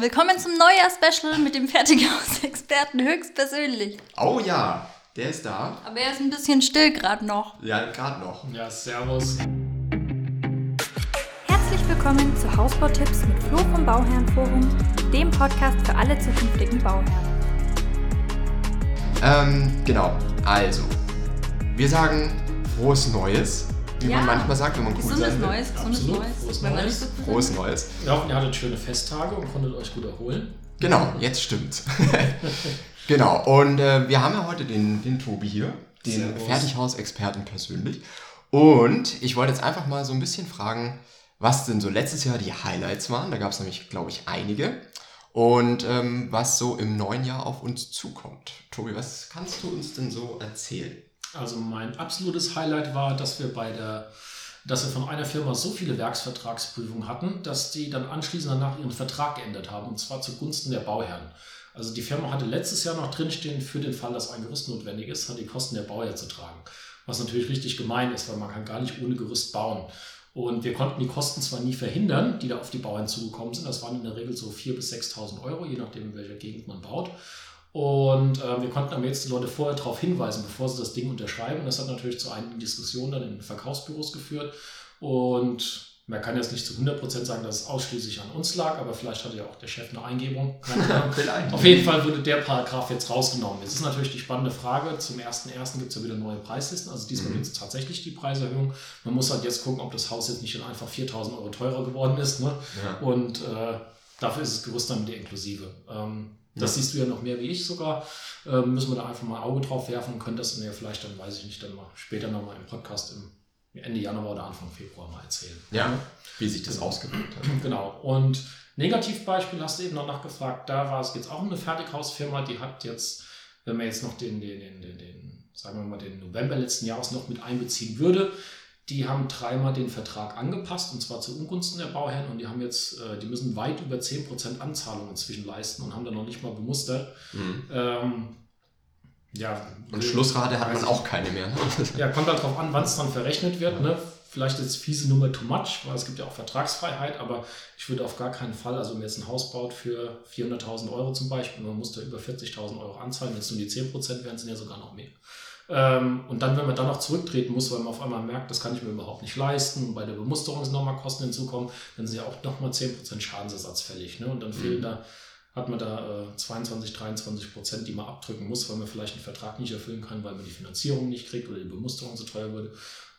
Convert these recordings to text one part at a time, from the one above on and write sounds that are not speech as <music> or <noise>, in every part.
Willkommen zum Neujahr-Special mit dem Fertighaus-Experten höchstpersönlich. Oh ja, der ist da. Aber er ist ein bisschen still gerade noch. Ja, gerade noch. Ja, servus. Herzlich willkommen zu Hausbautipps mit Flo vom Bauherrenforum, dem Podcast für alle zukünftigen Bauherren. Ähm, genau. Also, wir sagen frohes Neues, wie Ja. man manchmal sagt, wenn man cool Gesundes sein will. Neues, gesundes Absolut. Neues. Frohes Neues. nicht so Frohes Neues. Wir hoffen, ihr hattet schöne Festtage und konntet euch gut erholen. Genau, jetzt stimmt's. <laughs> genau, und äh, wir haben ja heute den, den Tobi hier, den. Fertighausexperten persönlich. Und ich wollte jetzt einfach mal so ein bisschen fragen, was denn so letztes Jahr die Highlights waren. Da gab es nämlich, glaube ich, einige. Und ähm, was so im neuen Jahr auf uns zukommt. Tobi, was kannst du uns denn so erzählen? Also mein absolutes Highlight war, dass wir bei der, dass wir von einer Firma so viele Werksvertragsprüfungen hatten, dass die dann anschließend danach ihren Vertrag geändert haben und zwar zugunsten der Bauherren. Also die Firma hatte letztes Jahr noch drinstehen, für den Fall, dass ein Gerüst notwendig ist, hat die Kosten der Bauherr zu tragen. Was natürlich richtig gemein ist, weil man kann gar nicht ohne Gerüst bauen. Und wir konnten die Kosten zwar nie verhindern, die da auf die Bauern zugekommen sind. Das waren in der Regel so 4.000 bis 6.000 Euro, je nachdem, in welcher Gegend man baut. Und äh, wir konnten aber jetzt die Leute vorher darauf hinweisen, bevor sie das Ding unterschreiben. Und das hat natürlich zu einigen Diskussionen dann in Verkaufsbüros geführt. Und man kann jetzt nicht zu 100% sagen, dass es ausschließlich an uns lag, aber vielleicht hatte ja auch der Chef eine Eingebung. <laughs> Vielleicht. Auf jeden Fall wurde der Paragraph jetzt rausgenommen. Jetzt ist natürlich die spannende Frage, zum 1.1. gibt es ja wieder neue Preislisten, also diesmal Mhm. gibt es tatsächlich die Preiserhöhung. Man muss halt jetzt gucken, ob das Haus jetzt nicht schon einfach 4.000 Euro teurer geworden ist. Ne? Ja. Und äh, dafür ist das Gerüst dann wieder inklusive. Ähm, das siehst du ja noch mehr wie ich sogar. Ähm, müssen wir da einfach mal ein Auge drauf werfen und können das dann ja vielleicht dann, weiß ich nicht, dann mal später nochmal im Podcast im Ende Januar oder Anfang Februar mal erzählen. Ja, wie sich das ausgewirkt hat. <clears throat> Genau. Und Negativbeispiel hast du eben noch nachgefragt. Da war es jetzt auch eine Fertighausfirma, die hat jetzt, wenn man jetzt noch den, den, den, den, den, sagen wir mal, den November letzten Jahres noch mit einbeziehen würde, die haben dreimal den Vertrag angepasst und zwar zu Ungunsten der Bauherren und die haben jetzt, äh, die müssen weit über 10% Anzahlungen inzwischen leisten und haben da noch nicht mal bemustert. Mhm. Ähm, ja, Und Schlussrate hat man auch keine mehr. Ne? ja, kommt halt drauf an, wann es dann verrechnet wird. Ne? Vielleicht ist fiese Nummer too much, weil es gibt ja auch Vertragsfreiheit, aber ich würde auf gar keinen Fall, also wenn man jetzt ein Haus baut für 400.000 Euro zum Beispiel, man muss da über 40.000 Euro anzahlen, wenn es nur die 10% wären, sind ja sogar noch mehr. Ähm, und dann, wenn man dann noch zurücktreten muss, weil man auf einmal merkt, das kann ich mir überhaupt nicht leisten und bei der Bemusterung sind nochmal Kosten hinzukommen, dann sind ja auch nochmal 10% Schadensersatz fällig. Ne? Und dann fehlen da, hat man da äh, 22, 23 Prozent, die man abdrücken muss, weil man vielleicht einen Vertrag nicht erfüllen kann, weil man die Finanzierung nicht kriegt oder die Bemusterung zu teuer würde.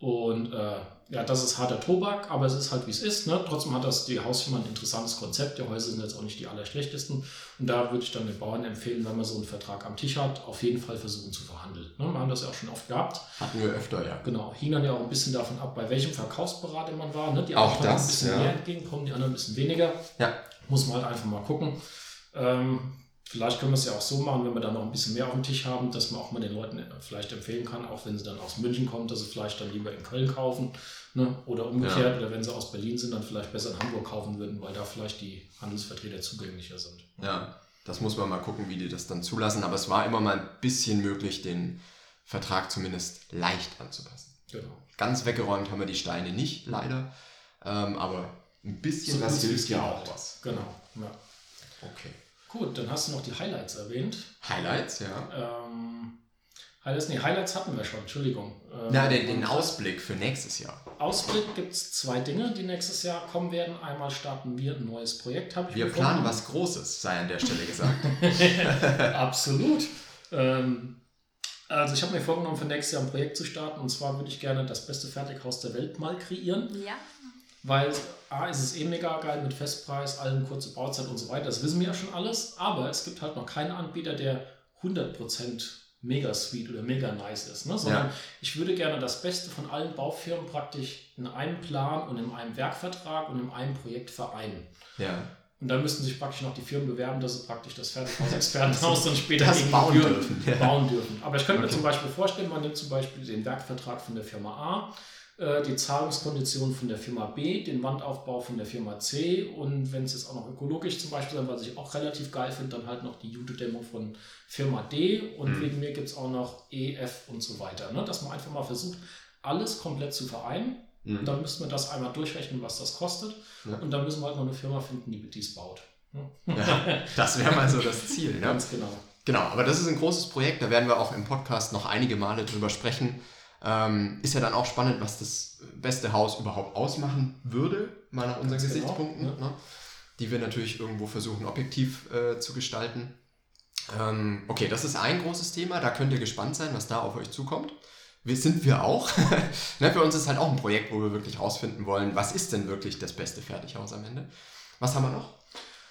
Und äh, ja, das ist harter Tobak, aber es ist halt wie es ist. Ne? Trotzdem hat das die Hausfirma ein interessantes Konzept. Die Häuser sind jetzt auch nicht die allerschlechtesten. Und da würde ich dann den Bauern empfehlen, wenn man so einen Vertrag am Tisch hat, auf jeden Fall versuchen zu verhandeln. Ne? Wir haben das ja auch schon oft gehabt. Hatten wir öfter, ja. Genau, hing dann ja auch ein bisschen davon ab, bei welchem Verkaufsberater man war. Ne? Die Auch einen konnten das, ein bisschen ja. mehr entgegenkommen, die anderen ein bisschen weniger. Ja. Muss man halt einfach mal gucken. Ähm, vielleicht können wir es ja auch so machen, wenn wir dann noch ein bisschen mehr auf dem Tisch haben, dass man auch mal den Leuten äh, vielleicht empfehlen kann, auch wenn sie dann aus München kommen, dass sie vielleicht dann lieber in Köln kaufen. Ne? Oder umgekehrt, oder wenn sie aus Berlin sind, dann vielleicht besser in Hamburg kaufen würden, weil da vielleicht die Handelsvertreter zugänglicher sind. Ja, das muss man mal gucken, wie die das dann zulassen. Aber es war immer mal ein bisschen möglich, den Vertrag zumindest leicht anzupassen. Genau. Ganz weggeräumt haben wir die Steine nicht, leider. Ähm, aber ein bisschen So was hilft ja auch halt. was. Genau. Ja. Okay. Gut, dann hast du noch die Highlights erwähnt. Highlights, ja. Ähm, Highlights, nee, Highlights hatten wir schon, Entschuldigung. Ähm, Ja, den, den Ausblick für nächstes Jahr. Ausblick gibt es zwei Dinge, die nächstes Jahr kommen werden. Einmal starten wir ein neues Projekt, habe ich Wir mir planen was Großes, sei an der Stelle gesagt. <laughs> Absolut. Ähm, also ich habe mir vorgenommen, für nächstes Jahr ein Projekt zu starten. Und zwar würde ich gerne das beste Fertighaus der Welt mal kreieren. Ja. Weil A ist es eh mega geil mit Festpreis, allem kurze Bauzeit und so weiter. Das wissen wir ja schon alles. Aber es gibt halt noch keinen Anbieter, der 100% mega sweet oder mega nice ist. Ne? Sondern Ja. ich würde gerne das Beste von allen Baufirmen praktisch in einem Plan und in einem Werkvertrag und in einem Projekt vereinen. Ja. Und dann müssten sich praktisch noch die Firmen bewerben, dass sie praktisch das Fertighaus-Expertenhaus <laughs> dann später das bauen dürfen, ja. bauen dürfen. Aber ich könnte Okay. mir zum Beispiel vorstellen, man nimmt zum Beispiel den Werkvertrag von der Firma A, die Zahlungskonditionen von der Firma B, den Wandaufbau von der Firma C und wenn es jetzt auch noch ökologisch zum Beispiel sein, was ich auch relativ geil finde, dann halt noch die Jute-Demo von Firma D und Mhm. wegen mir gibt es auch noch E, F und so weiter. Ne? Dass man einfach mal versucht, alles komplett zu vereinen. Mhm. Und dann müssen wir das einmal durchrechnen, was das kostet. Ja. Und dann müssen wir halt noch eine Firma finden, die dies baut. Ja, das wäre mal so das Ziel. <laughs> Ne? Ganz genau. Genau, aber das ist ein großes Projekt, da werden wir auch im Podcast noch einige Male drüber sprechen. Ähm, ist ja dann auch spannend, was das beste Haus überhaupt ausmachen würde, mal nach unseren Ganz genau, Gesichtspunkten, ja. ne? die wir natürlich irgendwo versuchen, objektiv äh, zu gestalten. Ähm, okay, das ist ein großes Thema, da könnt ihr gespannt sein, was da auf euch zukommt. Wir sind wir auch. <laughs> ne, für uns ist halt auch ein Projekt, wo wir wirklich rausfinden wollen, was ist denn wirklich das beste Fertighaus am Ende. Was haben wir noch?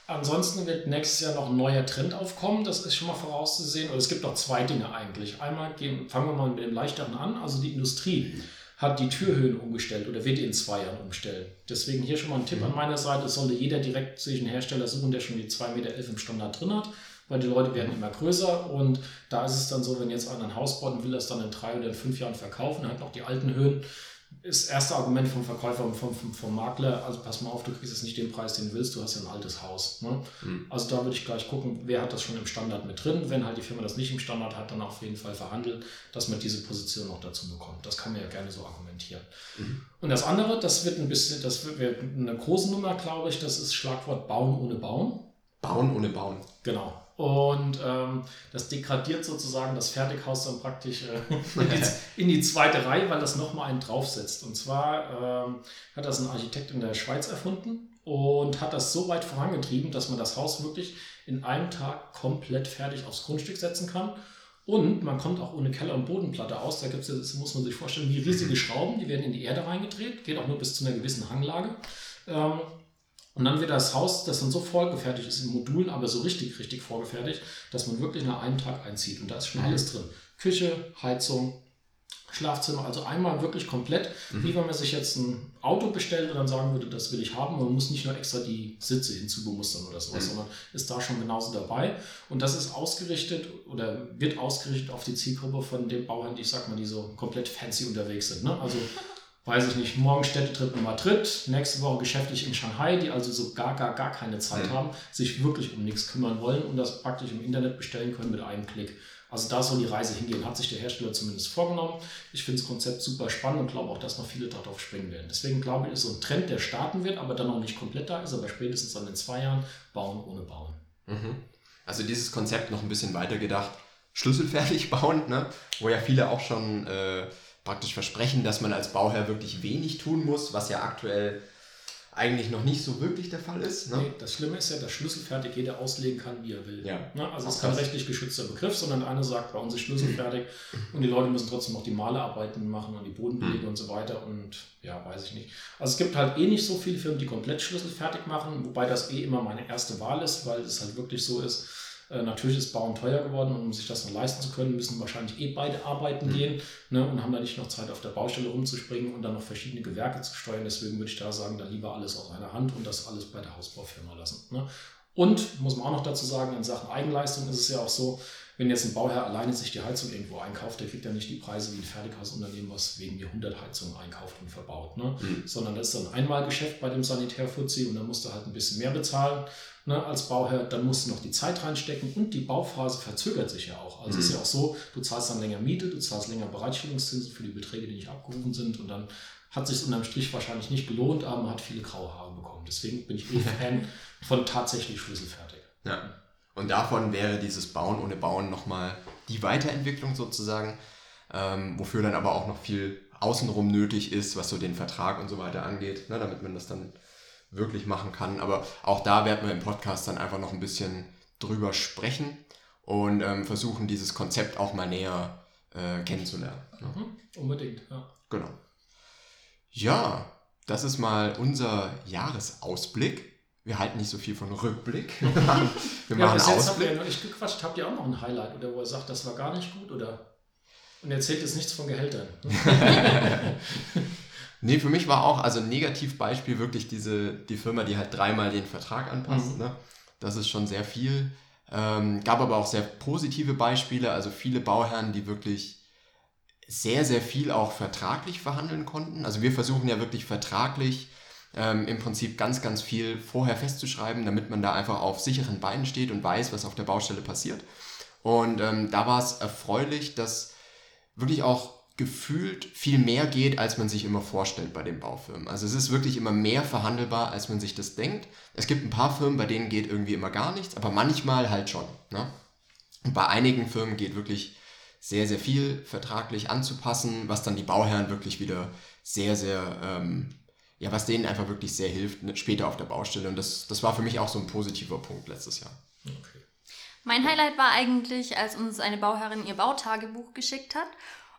Ansonsten wird nächstes Jahr noch ein neuer Trend aufkommen, das ist schon mal vorauszusehen. Und es gibt noch zwei Dinge eigentlich. Einmal gehen, fangen wir mal mit dem leichteren an. Also die Industrie hat die Türhöhen umgestellt oder wird in zwei Jahren umstellen. Deswegen hier schon mal ein Tipp an meiner Seite. Es sollte jeder direkt sich einen Hersteller suchen, der schon die 2,11 Meter im Standard drin hat, weil die Leute werden immer größer. Und da ist es dann so, wenn jetzt einer ein Haus baut und will das dann in drei oder in fünf Jahren verkaufen, hat noch die alten Höhen, das erste Argument vom Verkäufer und vom, vom, vom Makler, also pass mal auf, du kriegst jetzt nicht den Preis, den du willst, du hast ja ein altes Haus. Ne? Mhm. Also da würde ich gleich gucken, wer hat das schon im Standard mit drin. Wenn halt die Firma das nicht im Standard hat, dann auf jeden Fall verhandeln, dass man diese Position noch dazu bekommt. Das kann man ja gerne so argumentieren. Mhm. Und das andere, das wird ein bisschen, das wird wird eine große Nummer, glaube ich, das ist Schlagwort Bauen ohne Bauen. Bauen ohne Bauen. Genau. Und ähm, das degradiert sozusagen das Fertighaus dann praktisch äh, <laughs> in, die, in die zweite Reihe, weil das nochmal einen draufsetzt. Und zwar ähm, hat das ein Architekt in der Schweiz erfunden und hat das so weit vorangetrieben, dass man das Haus wirklich in einem Tag komplett fertig aufs Grundstück setzen kann. Und man kommt auch ohne Keller- und Bodenplatte aus. Da gibt's das muss man sich vorstellen, wie riesige Schrauben, die werden in die Erde reingedreht, geht auch nur bis zu einer gewissen Hanglage. Ähm, und dann wird das Haus, das dann so vorgefertigt ist in Modulen, aber so richtig, richtig vorgefertigt, dass man wirklich nach einem Tag einzieht. Und da ist schon alles drin. Küche, Heizung, Schlafzimmer, also einmal wirklich komplett, wie wenn man sich jetzt ein Auto bestellt und dann sagen würde, das will ich haben. Man muss nicht nur extra die Sitze hinzubemustern oder sowas, Mhm. sondern ist da schon genauso dabei. Und das ist ausgerichtet oder wird ausgerichtet auf die Zielgruppe von den Bauern, die ich sag mal, die so komplett fancy unterwegs sind. Ne? Also <laughs> weiß ich nicht, morgen Städtetrip in Madrid, nächste Woche geschäftlich in Shanghai, die also so gar, gar, gar keine Zeit Mhm. haben, sich wirklich um nichts kümmern wollen und das praktisch im Internet bestellen können mit einem Klick. Also da soll die Reise hingehen, hat sich der Hersteller zumindest vorgenommen. Ich finde das Konzept super spannend und glaube auch, dass noch viele darauf springen werden. Deswegen glaube ich, ist so ein Trend, der starten wird, aber dann noch nicht komplett da ist, aber spätestens dann in zwei Jahren bauen ohne bauen. Mhm. Also dieses Konzept noch ein bisschen weitergedacht, schlüsselfertig <laughs> bauen, ne? wo ja viele auch schon äh, praktisch versprechen, dass man als Bauherr wirklich wenig tun muss, was ja aktuell eigentlich noch nicht so wirklich der Fall ist. Ne? Nee, das Schlimme ist ja, dass schlüsselfertig jeder auslegen kann, wie er will. Ja. Ne? Also es ist kein rechtlich geschützter Begriff, sondern einer sagt, bei uns ist schlüsselfertig <clears throat> und die Leute müssen trotzdem noch die Malerarbeiten machen und die Bodenbelege und so weiter und ja, weiß ich nicht. Also es gibt halt eh nicht so viele Firmen, die komplett schlüsselfertig machen, wobei das eh immer meine erste Wahl ist, weil es halt wirklich so ist, äh, natürlich ist Bauen teuer geworden und um sich das noch leisten zu können, müssen wahrscheinlich eh beide arbeiten gehen ne, und haben da nicht noch Zeit auf der Baustelle rumzuspringen und dann noch verschiedene Gewerke zu steuern. Deswegen würde ich da sagen, dann lieber alles aus einer Hand und das alles bei der Hausbaufirma lassen. Ne. Und muss man auch noch dazu sagen, in Sachen Eigenleistung ist es ja auch so, wenn jetzt ein Bauherr alleine sich die Heizung irgendwo einkauft, der kriegt ja nicht die Preise wie ein Fertighausunternehmen, was wegen mir 100 Heizungen einkauft und verbaut. Ne? Mhm. Sondern das ist dann ein Einmalgeschäft bei dem Sanitärfuzzi und dann musst du halt ein bisschen mehr bezahlen ne, als Bauherr. Dann musst du noch die Zeit reinstecken und die Bauphase verzögert sich ja auch. Also es ist ja auch so, du zahlst dann länger Miete, du zahlst länger Bereitstellungszinsen für die Beträge, die nicht abgerufen sind und dann hat sich unterm Strich wahrscheinlich nicht gelohnt, aber man hat viele graue Haare bekommen. Deswegen bin ich eh <laughs> Fan von tatsächlich schlüsselfertig. Ja. Und davon wäre dieses Bauen ohne Bauen nochmal die Weiterentwicklung sozusagen, ähm, wofür dann aber auch noch viel außenrum nötig ist, was so den Vertrag und so weiter angeht, ne, damit man das dann wirklich machen kann. Aber auch da werden wir im Podcast dann einfach noch ein bisschen drüber sprechen und ähm, versuchen, dieses Konzept auch mal näher äh, kennenzulernen. Ne? Mhm, unbedingt, ja. Genau. Ja, das ist mal unser Jahresausblick. Wir halten nicht so viel von Rückblick. <laughs> Wir machen, Ja, bis jetzt habt ihr ja nur ich gequatscht. Habt ihr auch noch ein Highlight oder wo er sagt, das war gar nicht gut oder? Und erzählt jetzt nichts von Gehältern. <laughs> Nee, für mich war auch, also ein Negativbeispiel wirklich diese, die Firma, die halt dreimal den Vertrag anpasst. Mhm. Ne? Das ist schon sehr viel. Ähm, gab aber auch sehr positive Beispiele, also viele Bauherren, die wirklich sehr, sehr viel auch vertraglich verhandeln konnten. Also wir versuchen ja wirklich vertraglich ähm, im Prinzip ganz, ganz viel vorher festzuschreiben, damit man da einfach auf sicheren Beinen steht und weiß, was auf der Baustelle passiert. Und ähm, da war es erfreulich, dass wirklich auch gefühlt viel mehr geht, als man sich immer vorstellt bei den Baufirmen. Also es ist wirklich immer mehr verhandelbar, als man sich das denkt. Es gibt ein paar Firmen, bei denen geht irgendwie immer gar nichts, aber manchmal halt schon. Ne? Und bei einigen Firmen geht wirklich sehr, sehr viel vertraglich anzupassen, was dann die Bauherren wirklich wieder sehr, sehr, ähm, ja, was denen einfach wirklich sehr hilft, ne, später auf der Baustelle. Und das, das war für mich auch so ein positiver Punkt letztes Jahr. Okay. Mein Highlight war eigentlich, als uns eine Bauherrin ihr Bautagebuch geschickt hat.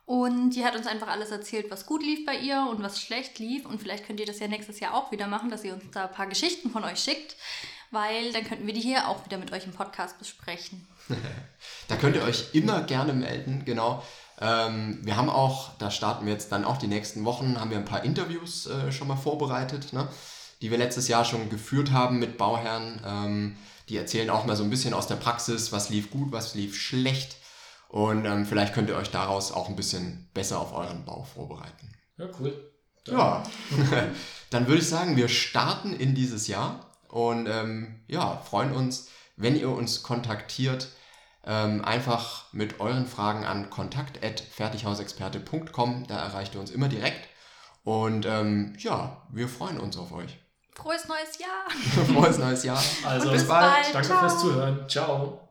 Und die hat uns einfach alles erzählt, was gut lief bei ihr und was schlecht lief. Und vielleicht könnt ihr das ja nächstes Jahr auch wieder machen, dass ihr uns da ein paar Geschichten von euch schickt, weil dann könnten wir die hier auch wieder mit euch im Podcast besprechen. <laughs> da könnt ihr euch immer gerne melden, genau. Ähm, wir haben auch, da starten wir jetzt dann auch die nächsten Wochen, haben wir ein paar Interviews äh, schon mal vorbereitet, ne, die wir letztes Jahr schon geführt haben mit Bauherren. Ähm, die erzählen auch mal so ein bisschen aus der Praxis, was lief gut, was lief schlecht. Und ähm, vielleicht könnt ihr euch daraus auch ein bisschen besser auf euren Bau vorbereiten. Ja, cool. Dann. Ja, <laughs> dann würde ich sagen, wir starten in dieses Jahr und ähm, ja, freuen uns, wenn ihr uns kontaktiert. Ähm, einfach mit euren Fragen an kontakt.fertighausexperte.com. Da erreicht ihr uns immer direkt. Und ähm, ja, wir freuen uns auf euch. Frohes neues Jahr! <laughs> Frohes neues Jahr. Also bis bald. Danke Ciao. fürs Zuhören. Ciao.